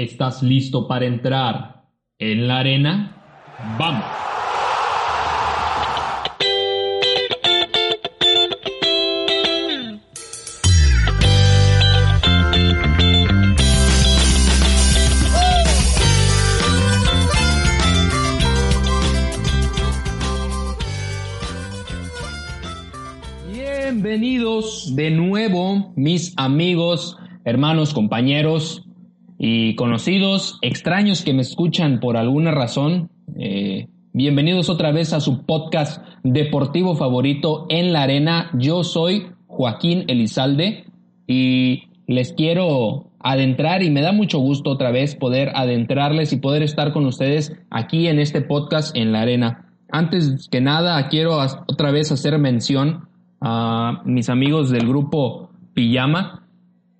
¿Estás listo para entrar en la arena? ¡Vamos! Bienvenidos de nuevo, mis amigos, hermanos, compañeros y conocidos, extraños que me escuchan por alguna razón. Eh, bienvenidos otra vez a su podcast deportivo favorito en la arena. Yo soy Joaquín Elizalde y les quiero adentrar y me da mucho gusto otra vez poder adentrarles y poder estar con ustedes aquí en este podcast en la arena. Antes que nada, quiero otra vez hacer mención a mis amigos del grupo Pijama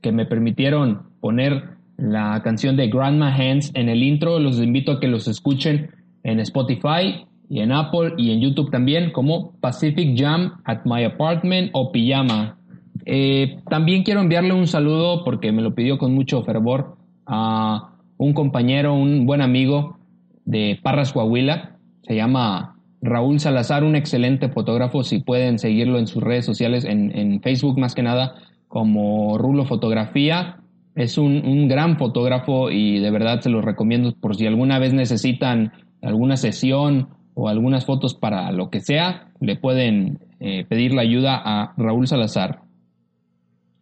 que me permitieron poner la canción de Grandma Hands en el intro. Los invito a que los escuchen en Spotify y en Apple y en YouTube también como Pacific Jam at My Apartment o Pijama. Eh, también quiero enviarle un saludo porque me lo pidió con mucho fervor a un compañero, un buen amigo de Parras Coahuila. Se llama Raúl Salazar, un excelente fotógrafo. Si pueden seguirlo en sus redes sociales, en, en Facebook más que nada, como Rulo Fotografía es un, gran fotógrafo y de verdad se los recomiendo por si alguna vez necesitan alguna sesión o algunas fotos para lo que sea, le pueden eh, pedir la ayuda a Raúl Salazar.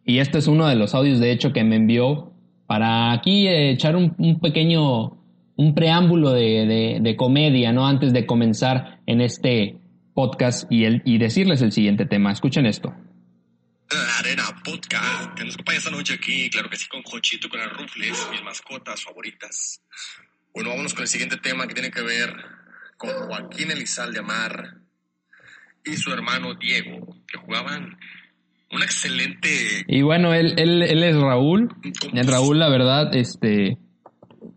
Y este es uno de los audios de hecho que me envió para aquí echar un, pequeño, un preámbulo de, de, comedia, ¿no? Antes de comenzar en este podcast y, el, y decirles el siguiente tema. Escuchen esto. Arena Podcast, que nos acompaña esta noche aquí, claro que sí, con Jochito, con las Rufles, mis mascotas favoritas. Bueno, vámonos con el siguiente tema que tiene que ver con Joaquín Elizalde Amar y su hermano Diego, que jugaban un excelente... Y bueno, él, él, él es Raúl. El Raúl, la verdad, este,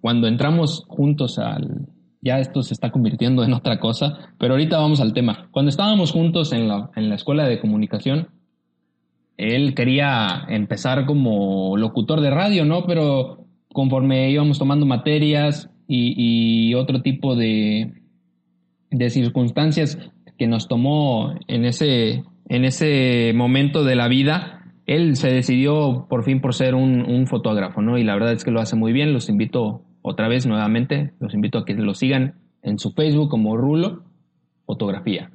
cuando entramos juntos al... Ya esto se está convirtiendo en otra cosa, pero ahorita vamos al tema. Cuando estábamos juntos en la, en la escuela de comunicación, él quería empezar como locutor de radio, ¿no? Pero conforme íbamos tomando materias y, otro tipo de, de, circunstancias que nos tomó en ese, en ese momento de la vida, él se decidió por fin por ser un, un fotógrafo, ¿no? Y la verdad es que lo hace muy bien. Los invito otra vez nuevamente, los invito a que lo sigan en su Facebook como Rulo Fotografía.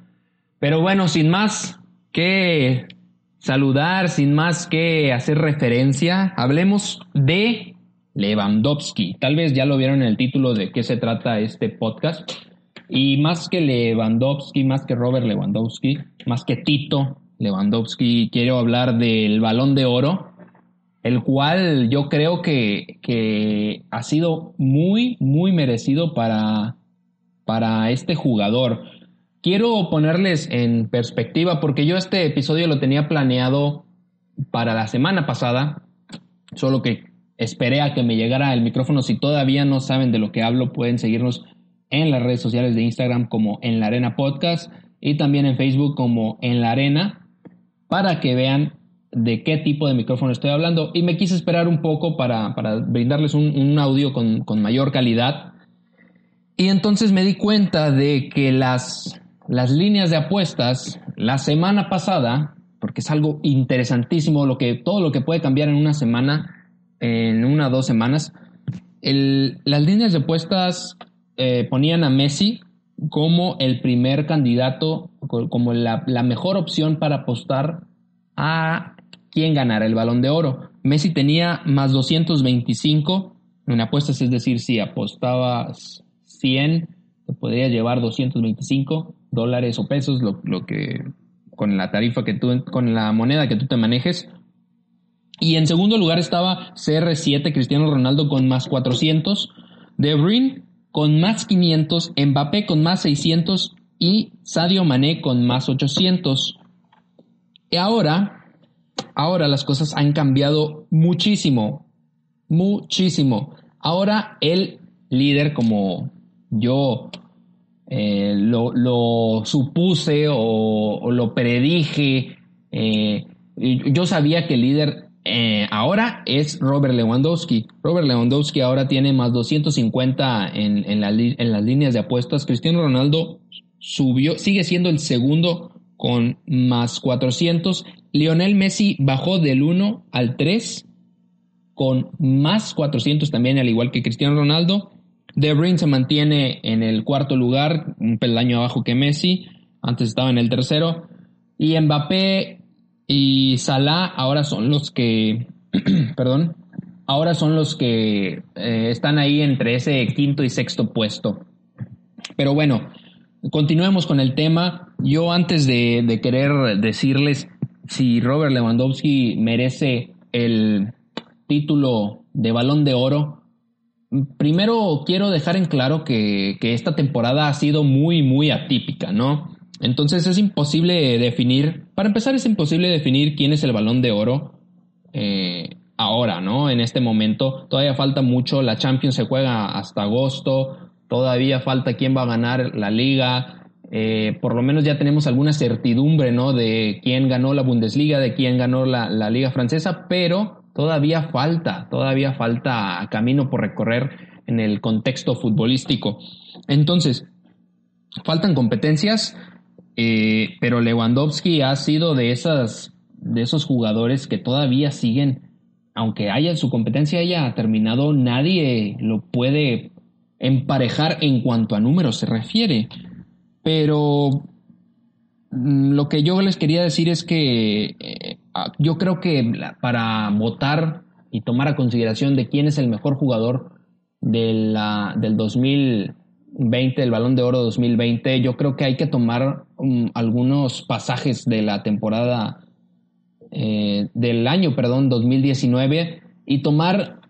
Pero bueno, sin más, ¿qué saludar sin más que hacer referencia. Hablemos de Lewandowski. Tal vez ya lo vieron en el título de qué se trata este podcast. Y más que Lewandowski, más que Robert Lewandowski, más que Tito Lewandowski, quiero hablar del balón de oro, el cual yo creo que, que ha sido muy, muy merecido para, para este jugador. Quiero ponerles en perspectiva porque yo este episodio lo tenía planeado para la semana pasada, solo que esperé a que me llegara el micrófono. Si todavía no saben de lo que hablo, pueden seguirnos en las redes sociales de Instagram como en la arena podcast y también en Facebook como en la arena para que vean de qué tipo de micrófono estoy hablando. Y me quise esperar un poco para, brindarles un, un audio con, con mayor calidad. Y entonces me di cuenta de que las las líneas de apuestas la semana pasada, porque es algo interesantísimo, lo que, todo lo que puede cambiar en una semana, en una o dos semanas. las líneas de apuestas eh, ponían a Messi como el primer candidato, como la, la mejor opción para apostar a quién ganara el balón de oro. Messi tenía más 225 en apuestas, es decir, si apostabas 100, te podría llevar 225 dólares o pesos, lo, que con la tarifa que tú, con la moneda que tú te manejes. Y en segundo lugar estaba CR7, Cristiano Ronaldo con más 400, De Bruyne con más 500, Mbappé con más 600 y Sadio Mané con más 800. Y ahora, ahora las cosas han cambiado muchísimo, muchísimo. Ahora el líder, como yo eh, lo, supuse o, lo predije. Eh, yo sabía que el líder eh, ahora es Robert Lewandowski. Robert Lewandowski ahora tiene más 250 en, en, en las líneas de apuestas. Cristiano Ronaldo subió, sigue siendo el segundo con más 400. Lionel Messi bajó del 1 al 3 con más 400 también, al igual que Cristiano Ronaldo. De Bruyne se mantiene en el cuarto lugar, un peldaño abajo que Messi. Antes estaba en el tercero. Y Mbappé y Salah ahora son los que, perdón, ahora son los que eh, están ahí entre ese quinto y sexto puesto. Pero bueno, continuemos con el tema. Yo antes de, de querer decirles si Robert Lewandowski merece el título de balón de oro, primero quiero dejar en claro que, que esta temporada ha sido muy, muy atípica, ¿no? Entonces es imposible definir, para empezar es imposible definir quién es el balón de oro eh, ahora, ¿no? En este momento todavía falta mucho, la Champions se juega hasta agosto, todavía falta quién va a ganar la liga, eh, por lo menos ya tenemos alguna certidumbre, ¿no? De quién ganó la Bundesliga, de quién ganó la, la liga francesa, pero todavía falta, todavía falta camino por recorrer en el contexto futbolístico. Entonces, faltan competencias, eh, pero Lewandowski ha sido de, esas, de esos jugadores que todavía siguen, aunque haya su competencia haya terminado, nadie lo puede emparejar en cuanto a números se refiere. Pero mm, lo que yo les quería decir es que eh, yo creo que para votar y tomar a consideración de quién es el mejor jugador de del 2000 20, el Balón de Oro 2020, yo creo que hay que tomar um, algunos pasajes de la temporada eh, del año, perdón, 2019 y tomar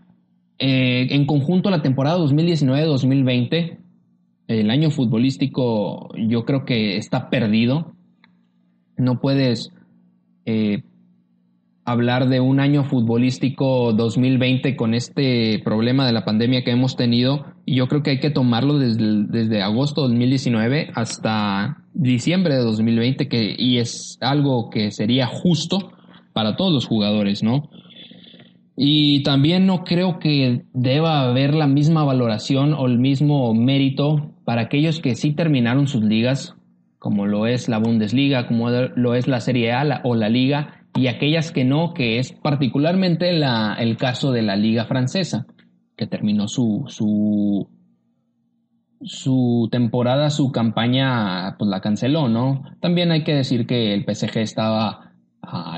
eh, en conjunto la temporada 2019-2020. El año futbolístico yo creo que está perdido. No puedes eh, hablar de un año futbolístico 2020 con este problema de la pandemia que hemos tenido y yo creo que hay que tomarlo desde, desde agosto de 2019 hasta diciembre de 2020 que, y es algo que sería justo para todos los jugadores, ¿no? Y también no creo que deba haber la misma valoración o el mismo mérito para aquellos que sí terminaron sus ligas, como lo es la Bundesliga, como lo es la Serie A o la Liga, y aquellas que no, que es particularmente la, el caso de la Liga Francesa, que terminó su, su, su temporada, su campaña, pues la canceló, ¿no? También hay que decir que el PSG estaba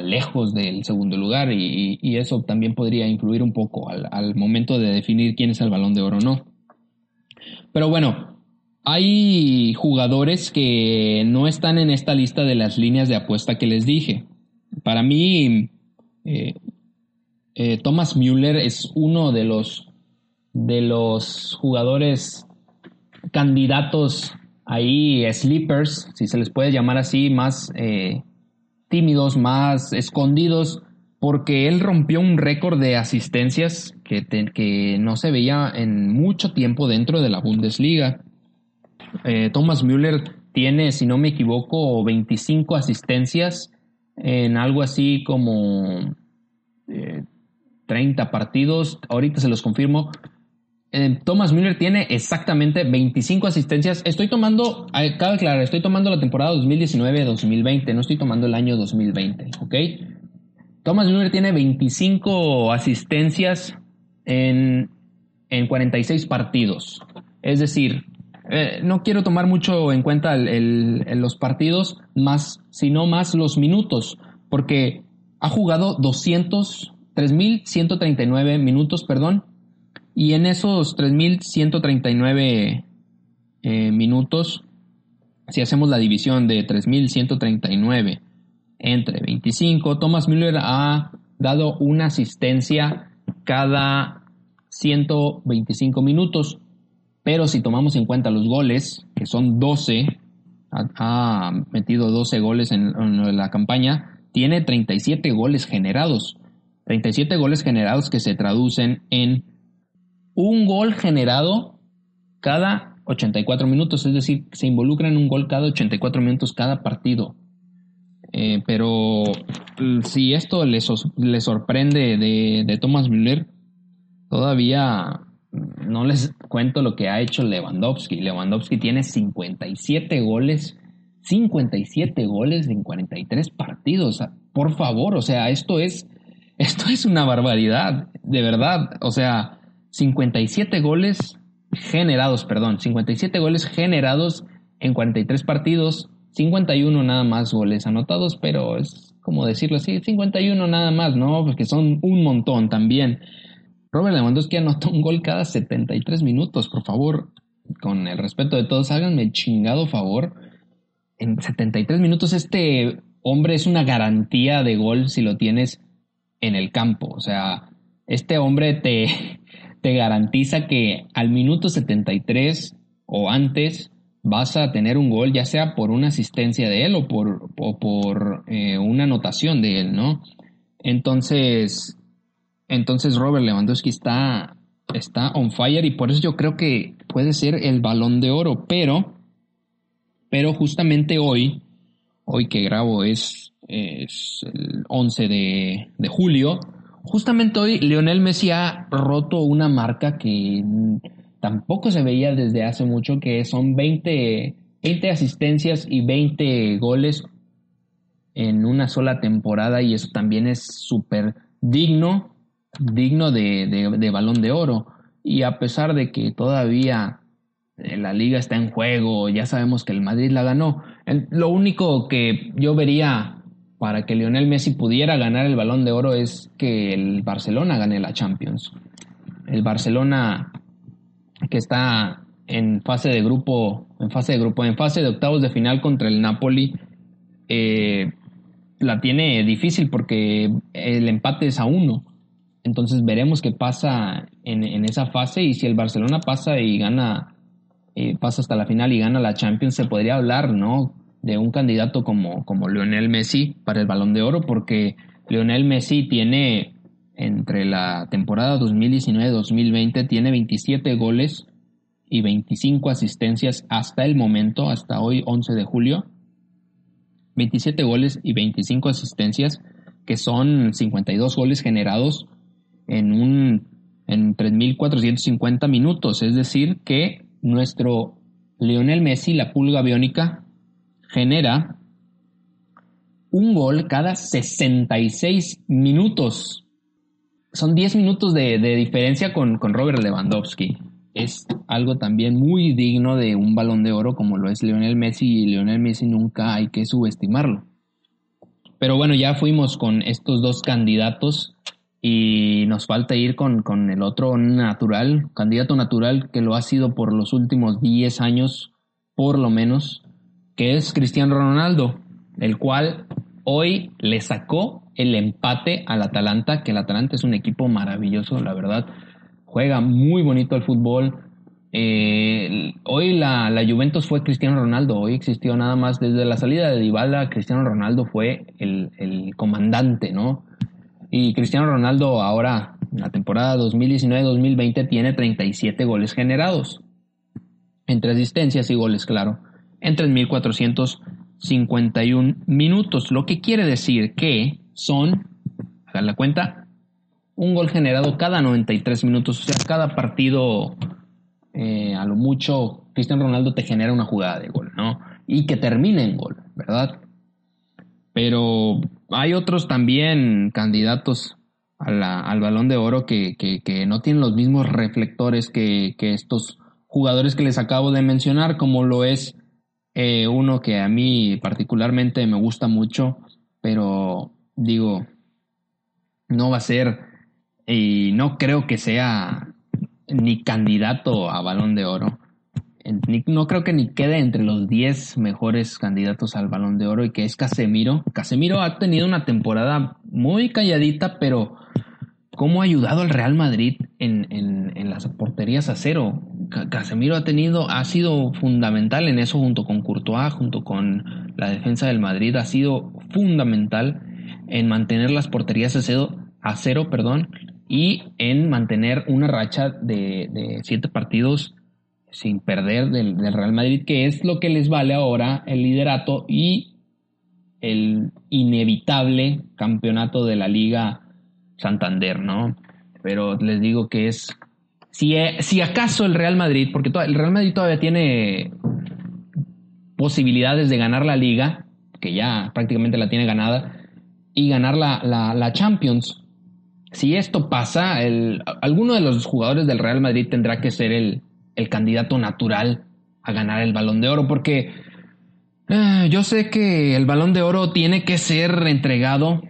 lejos del segundo lugar y, y, eso también podría influir un poco al, al momento de definir quién es el balón de oro o no. Pero bueno, hay jugadores que no están en esta lista de las líneas de apuesta que les dije para mí, eh, eh, Thomas Müller es uno de los, de los jugadores candidatos ahí, sleepers, si se les puede llamar así, más eh, tímidos, más escondidos, porque él rompió un récord de asistencias que, que, no se veía en mucho tiempo dentro de la Bundesliga. Thomas Müller tiene, si no me equivoco, 25 asistencias en algo así como 30 eh, partidos. Ahorita se los confirmo. Eh, Thomas Müller tiene exactamente 25 asistencias. Estoy tomando, eh, cabe aclarar, estoy tomando la temporada 2019-2020, no estoy tomando el año 2020, ¿ok? Thomas Müller tiene 25 asistencias en, en 46 partidos. Es decir, eh, no quiero tomar mucho en cuenta los partidos, más, sino más los minutos, porque ha jugado 200, 3.139 minutos, perdón, y en esos 3.139 eh, minutos, si hacemos la división de 3.139 entre 25, Thomas Müller ha dado una asistencia cada 125 minutos. Pero si tomamos en cuenta los goles, que son 12, ha, metido 12 goles en, la campaña, tiene 37 goles generados. 37 goles generados que se traducen en un gol generado cada 84 minutos, es decir, se involucra en un gol cada 84 minutos cada partido. Eh, pero mm, si esto le, sorprende de, de Thomas Müller, todavía no les cuento lo que ha hecho Lewandowski. Lewandowski tiene 57 goles, 57 goles en 43 partidos. Por favor, o sea, esto es, esto es una barbaridad, de verdad. O sea, 57 goles generados, perdón, 57 goles generados en 43 partidos, 51 nada más goles anotados, pero es como decirlo así, 51 nada más, ¿no? Porque son un montón también. Robert Lewandowski anota un gol cada 73 minutos, por favor, con el respeto de todos, háganme el chingado favor. En 73 minutos este hombre es una garantía de gol si lo tienes en el campo. O sea, este hombre te, te garantiza que al minuto 73 o antes vas a tener un gol, ya sea por una asistencia de él o por, por eh, una anotación de él, ¿no? Entonces, entonces Robert Lewandowski está, está on fire y por eso yo creo que puede ser el balón de oro, pero, pero justamente hoy, hoy que grabo es, es el 11 de, de julio, justamente hoy Lionel Messi ha roto una marca que tampoco se veía desde hace mucho, que son 20, 20 asistencias y 20 goles en una sola temporada y eso también es súper digno digno de, balón de oro. Y a pesar de que todavía eh, la liga está en juego, ya sabemos que el Madrid la ganó, lo único que yo vería para que Lionel Messi pudiera ganar el balón de oro es que el Barcelona gane la Champions. El Barcelona que está en fase de grupo, en fase de grupo, en fase de octavos de final contra el Napoli, eh, la tiene difícil porque el empate es a uno. Entonces veremos qué pasa en, esa fase y si el Barcelona pasa y gana, eh, pasa hasta la final y gana la Champions, se podría hablar, ¿no? De un candidato como, como Lionel Messi para el Balón de Oro, porque Lionel Messi tiene entre la temporada 2019-2020 tiene 27 goles y 25 asistencias hasta el momento, hasta hoy 11 de julio. 27 goles y 25 asistencias, que son 52 goles generados en un en 3.450 minutos. Es decir, que nuestro Lionel Messi, la pulga biónica, genera un gol cada 66 minutos. Son 10 minutos de, diferencia con, con, Robert Lewandowski. Es algo también muy digno de un balón de oro como lo es Lionel Messi y Lionel Messi nunca hay que subestimarlo. Pero bueno, ya fuimos con estos dos candidatos y nos falta ir con, con, el otro natural, candidato natural que lo ha sido por los últimos 10 años, por lo menos, que es Cristiano Ronaldo, el cual hoy le sacó el empate al Atalanta, que el Atalanta es un equipo maravilloso, la verdad, juega muy bonito el fútbol. Eh, hoy la, la, Juventus fue Cristiano Ronaldo, hoy existió nada más desde la salida de Dybala, Cristiano Ronaldo fue el, el comandante, ¿no? Y Cristiano Ronaldo ahora, en la temporada 2019-2020, tiene 37 goles generados. Entre asistencias y goles, claro. En 3.451 minutos. Lo que quiere decir que son, hagan la cuenta, un gol generado cada 93 minutos. O sea, cada partido, eh, a lo mucho, Cristiano Ronaldo te genera una jugada de gol, ¿no? Y que termine en gol, ¿verdad? Pero hay otros también candidatos al balón de oro que, no tienen los mismos reflectores que, estos jugadores que les acabo de mencionar, como lo es eh, uno que a mí particularmente me gusta mucho, pero digo, no va a ser y no creo que sea ni candidato a balón de oro no creo que ni quede entre los 10 mejores candidatos al balón de oro y que es Casemiro. Casemiro ha tenido una temporada muy calladita, pero cómo ha ayudado al Real Madrid en, las porterías a cero. Casemiro ha tenido, ha sido fundamental en eso junto con Courtois, junto con la defensa del Madrid, ha sido fundamental en mantener las porterías a cero, a cero perdón, y en mantener una racha de, de siete partidos sin perder del, Real Madrid, que es lo que les vale ahora el liderato y el inevitable campeonato de la Liga Santander, ¿no? Pero les digo que es, si, e, si acaso el Real Madrid, porque el Real Madrid todavía tiene posibilidades de ganar la liga, que ya prácticamente la tiene ganada, y ganar la, la, Champions. Si esto pasa, alguno de los jugadores del Real Madrid tendrá que ser el, el candidato natural a ganar el balón de oro, porque eh, yo sé que el balón de oro tiene que ser entregado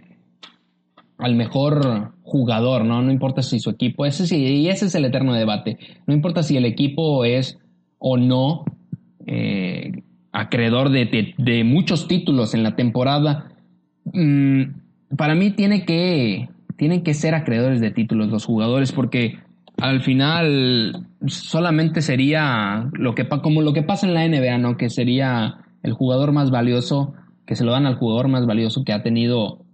al mejor jugador, ¿no? No importa si su equipo, ese sí, y ese es el eterno debate. No importa si el equipo es o no eh, acreedor de, muchos títulos en la temporada. Mm, para mí tiene que, tienen que ser acreedores de títulos los jugadores porque al final solamente sería lo que, como lo que pasa en la NBA, ¿no? Que sería el jugador más valioso, que se lo dan al jugador más valioso que ha tenido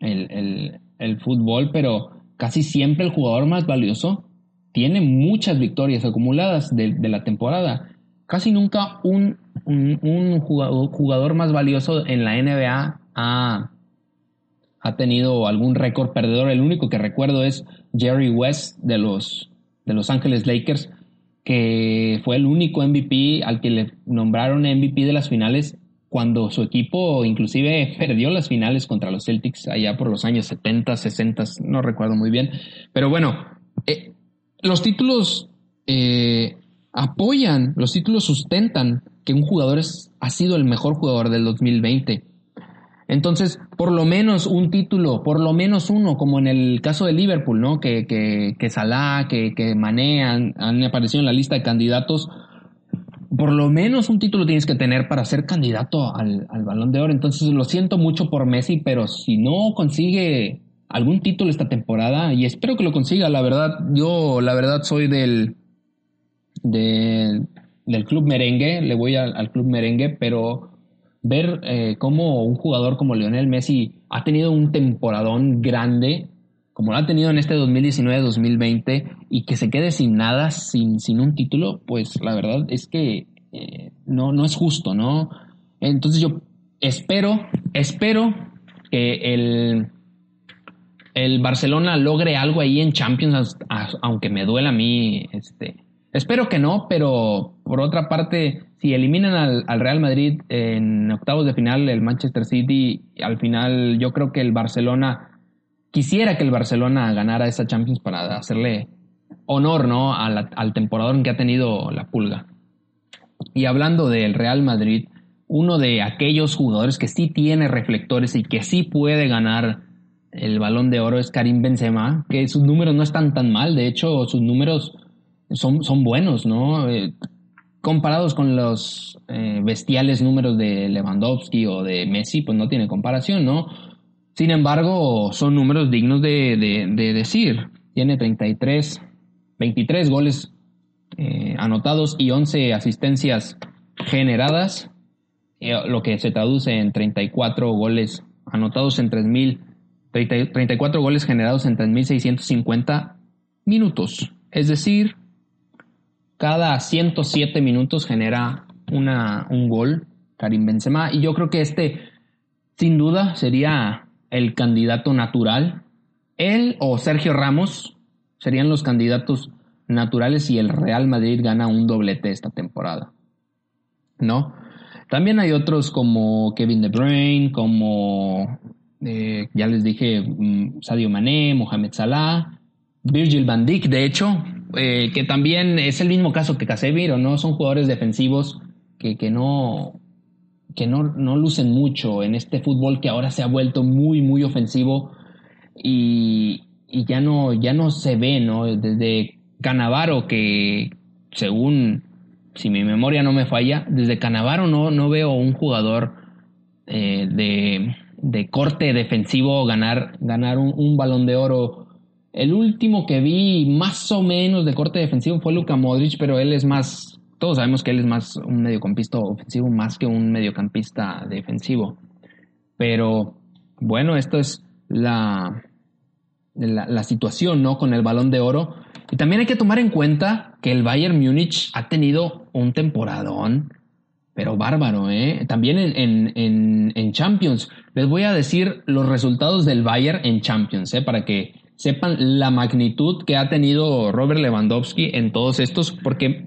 el, el fútbol, pero casi siempre el jugador más valioso tiene muchas victorias acumuladas de, la temporada. Casi nunca un, un, jugador, más valioso en la NBA ha, ha tenido algún récord perdedor. El único que recuerdo es Jerry West de los, de los Ángeles Lakers, que fue el único MVP al que le nombraron MVP de las finales cuando su equipo inclusive perdió las finales contra los Celtics allá por los años 70, 60, no recuerdo muy bien. Pero bueno, eh, los títulos eh, apoyan, los títulos sustentan que un jugador ha sido el mejor jugador del 2020. Entonces, por lo menos un título, por lo menos uno, como en el caso de Liverpool, ¿no? Que, que, que Salah, que, que Mané han aparecido en la lista de candidatos por lo menos un título tienes que tener para ser candidato al, balón de oro. Entonces lo siento mucho por Messi, pero si no consigue algún título esta temporada, y espero que lo consiga, la verdad, yo la verdad soy del, del, club merengue, le voy al, club merengue, pero ver eh, cómo un jugador como Lionel Messi ha tenido un temporadón grande, como lo ha tenido en este 2019-2020 y que se quede sin nada, sin, sin un título, pues la verdad es que eh, no, no es justo, ¿no? Entonces yo espero, espero que el, el Barcelona logre algo ahí en Champions, aunque me duela a mí, este, espero que no, pero por otra parte, si eliminan al, al, Real Madrid en octavos de final, el Manchester City, al final yo creo que el Barcelona quisiera que el Barcelona ganara esa Champions para hacerle honor ¿no? al, temporador que ha tenido la pulga. Y hablando del Real Madrid, uno de aquellos jugadores que sí tiene reflectores y que sí puede ganar el balón de oro es Karim Benzema, que sus números no están tan mal, de hecho sus números son, son buenos, ¿no? Comparados con los eh, bestiales números de Lewandowski o de Messi, pues no tiene comparación, ¿no? Sin embargo, son números dignos de, decir. Tiene 33, 23 goles eh, anotados y 11 asistencias generadas, eh, lo que se traduce en 34 goles anotados en 3.000, 34 goles generados en 3.650 minutos. Es decir, cada 107 minutos genera una, un gol Karim Benzema y yo creo que este sin duda sería el candidato natural. Él o Sergio Ramos serían los candidatos naturales si el Real Madrid gana un doblete esta temporada. ¿No? También hay otros como Kevin De Bruyne, como eh, ya les dije, mm, Sadio Mané, Mohamed Salah, Virgil van Dijk, de hecho, eh, que también es el mismo caso que Casemiro, ¿no? Son jugadores defensivos que, que no, que no, no, lucen mucho en este fútbol que ahora se ha vuelto muy, muy ofensivo y, y, ya, no, ya no se ve, ¿no? Desde Canavaro, que según, si mi memoria no me falla, desde Canavaro no, no veo un jugador eh, de, de, corte defensivo ganar, ganar un, un, balón de oro. El último que vi más o menos de corte defensivo fue Luka Modric, pero él es más todos sabemos que él es más un mediocampista ofensivo más que un mediocampista defensivo. Pero bueno, esto es la, la, situación ¿no? con el balón de oro. Y también hay que tomar en cuenta que el Bayern Múnich ha tenido un temporadón pero bárbaro, ¿eh? También en, en, en, Champions. Les voy a decir los resultados del Bayern en Champions, ¿eh? Para que sepan la magnitud que ha tenido Robert Lewandowski en todos estos, porque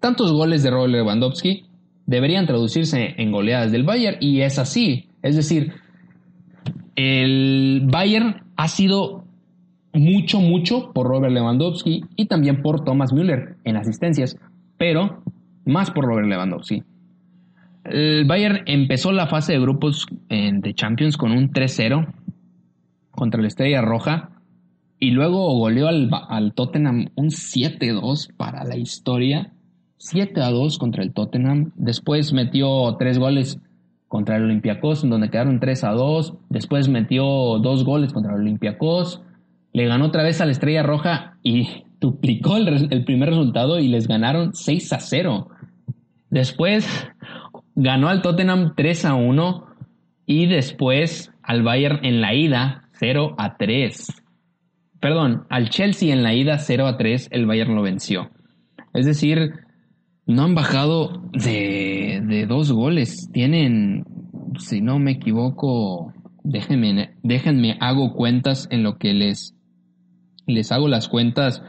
tantos goles de Robert Lewandowski deberían traducirse en goleadas del Bayern y es así. Es decir, el Bayern ha sido mucho, mucho por Robert Lewandowski y también por Thomas Müller en asistencias, pero más por Robert Lewandowski. El Bayern empezó la fase de grupos de Champions con un 3-0 contra la Estrella Roja y luego goleó al, al Tottenham un 7-2 para la historia. 7-2 contra el Tottenham. Después metió tres goles contra el Olympiacos, en donde quedaron 3-2. Después metió dos goles contra el Olympiacos. Le ganó otra vez a la Estrella Roja y duplicó el, el primer resultado y les ganaron 6-0. Después ganó al Tottenham 3 a 1 y después al Bayern en la ida 0 a 3. Perdón, al Chelsea en la ida 0 a 3 el Bayern lo venció. Es decir, no han bajado de, de dos goles. Tienen, si no me equivoco, déjenme, déjenme hago cuentas en lo que les, les hago las cuentas.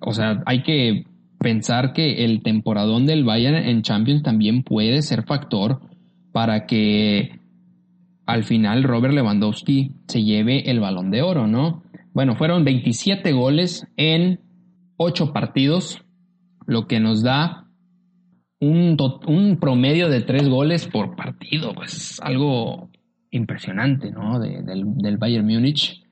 O sea, hay que pensar que el temporadón del Bayern en Champions también puede ser factor para que al final Robert Lewandowski se lleve el balón de oro, ¿no? Bueno, fueron 27 goles en 8 partidos, lo que nos da un, promedio de 3 goles por partido, pues algo impresionante, ¿no? del, del Bayern Múnich.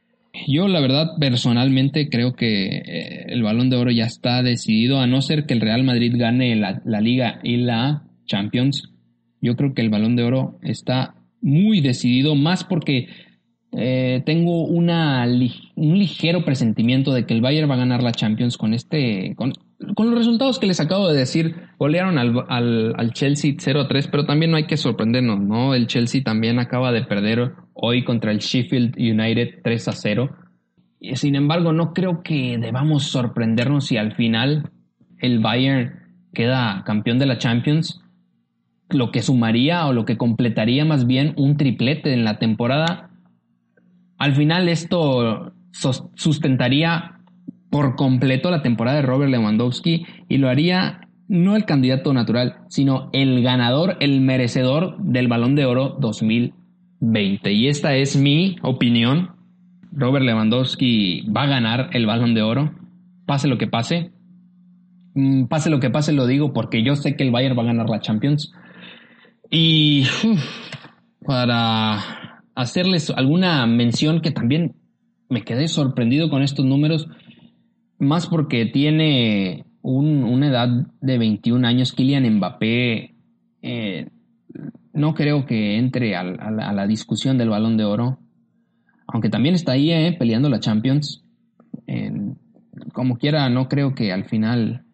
Yo la verdad personalmente creo que eh, el balón de oro ya está decidido, a no ser que el Real Madrid gane la, liga y la Champions. Yo creo que el balón de oro está muy decidido, más porque eh, tengo una, un ligero presentimiento de que el Bayern va a ganar la Champions con este, con, con los resultados que les acabo de decir. Golearon al, al, al Chelsea 0-3, pero también no hay que sorprendernos, ¿no? El Chelsea también acaba de perder hoy contra el Sheffield United 3 a 0. Sin embargo, no creo que debamos sorprendernos si al final el Bayern queda campeón de la Champions, lo que sumaría o lo que completaría más bien un triplete en la temporada. Al final esto sustentaría por completo la temporada de Robert Lewandowski y lo haría no el candidato natural, sino el ganador, el merecedor del Balón de Oro 2020. 20. Y esta es mi opinión. Robert Lewandowski va a ganar el balón de oro. Pase lo que pase. Mm, pase lo que pase, lo digo porque yo sé que el Bayern va a ganar la Champions. Y para hacerles alguna mención que también me quedé sorprendido con estos números, más porque tiene una edad de 21 años, Kylian Mbappé. Eh, no creo que entre a, la, discusión del balón de oro, aunque también está ahí eh, peleando la Champions. como quiera, no creo que al final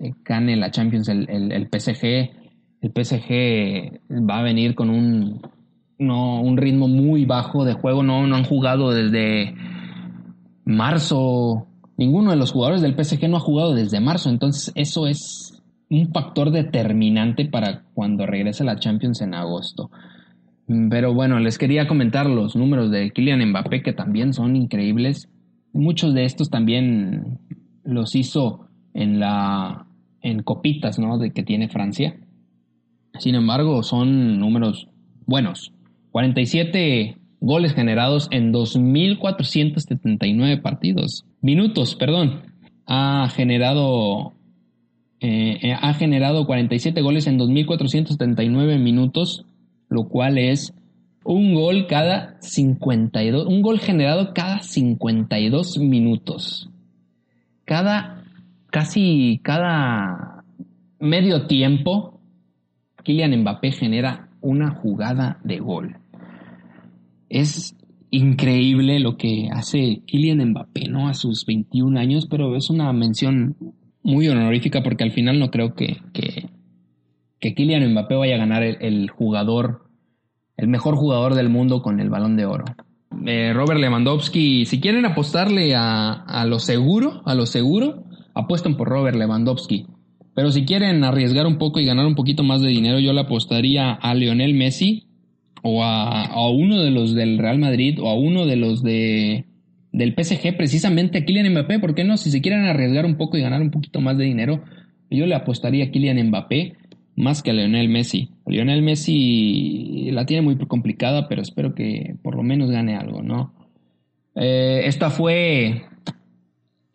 eh, gane la Champions el, el, PSG. El PSG va a venir con un, no, un ritmo muy bajo de juego, no, no han jugado desde marzo. Ninguno de los jugadores del PSG no ha jugado desde marzo, entonces eso es un factor determinante para cuando regrese la Champions en agosto. Pero bueno, les quería comentar los números de Kylian Mbappé que también son increíbles. Muchos de estos también los hizo en la en copitas, ¿no? De que tiene Francia. Sin embargo, son números buenos. 47 goles generados en 2479 partidos. Minutos, perdón. Ha generado eh, eh, ha generado 47 goles en 2.479 minutos, lo cual es un gol cada 52, un gol generado cada 52 minutos. Cada, casi cada medio tiempo, Kylian Mbappé genera una jugada de gol. Es increíble lo que hace Kylian Mbappé, ¿no? A sus 21 años, pero es una mención muy honorífica porque al final no creo que, que, Kylian Mbappé vaya a ganar el, jugador, el mejor jugador del mundo con el balón de oro. Eh, Robert Lewandowski, si quieren apostarle a, a, lo seguro, a lo seguro, apuesten por Robert Lewandowski. Pero si quieren arriesgar un poco y ganar un poquito más de dinero, yo le apostaría a Lionel Messi o a, uno de los del Real Madrid o a uno de los de del PSG, precisamente a Kylian Mbappé. ¿Por qué no? Si se quieren arriesgar un poco y ganar un poquito más de dinero, yo le apostaría a Kylian Mbappé más que a Lionel Messi. Lionel Messi la tiene muy complicada, pero espero que por lo menos gane algo, ¿no? Eh, esta fue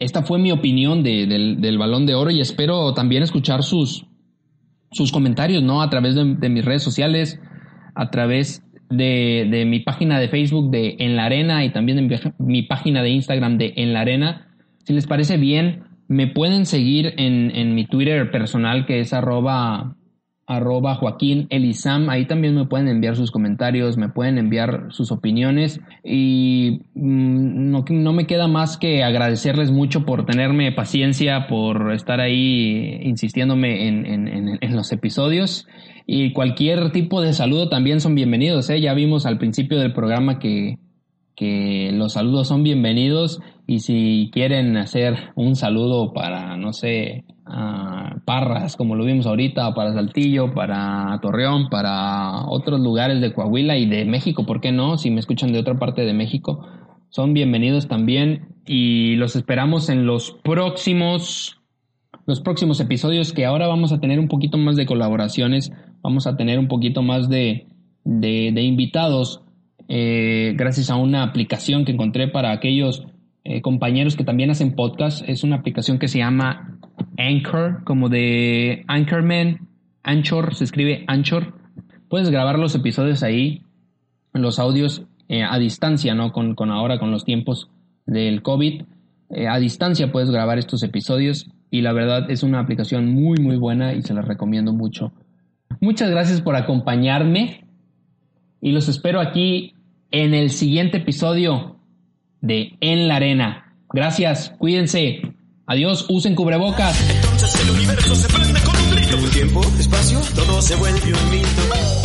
esta fue mi opinión del, balón de oro y espero también escuchar sus, sus comentarios, ¿no? A través de, mis redes sociales, a través de, mi página de Facebook de En la Arena y también de mi, página de Instagram de En la Arena. Si les parece bien, me pueden seguir en, en mi Twitter personal que es arroba arroba Joaquín Elizam. Ahí también me pueden enviar sus comentarios, me pueden enviar sus opiniones y mm, no, no, me queda más que agradecerles mucho por tenerme paciencia, por estar ahí insistiéndome en, en, los episodios y cualquier tipo de saludo también son bienvenidos. ¿eh? Ya vimos al principio del programa que, que los saludos son bienvenidos y si quieren hacer un saludo para, no sé, Parras, como lo vimos ahorita, para Saltillo, para Torreón, para otros lugares de Coahuila y de México, ¿por qué no? Si me escuchan de otra parte de México, son bienvenidos también y los esperamos en los próximos los próximos episodios que ahora vamos a tener un poquito más de colaboraciones, vamos a tener un poquito más de, de, invitados eh, gracias a una aplicación que encontré para aquellos eh, compañeros que también hacen podcast. Es una aplicación que se llama Anchor, como de Anchorman. Anchor, se escribe Anchor. Puedes grabar los episodios ahí, los audios eh, a distancia, ¿no? Con, ahora, con los tiempos del COVID. Eh, a distancia puedes grabar estos episodios y la verdad es una aplicación muy, muy buena y se la recomiendo mucho. Muchas gracias por acompañarme y los espero aquí en el siguiente episodio de En la Arena. Gracias, cuídense. Adiós, usen cubrebocas. Entonces el universo se prende con un grito. Tiempo, espacio, todo se vuelve un mito.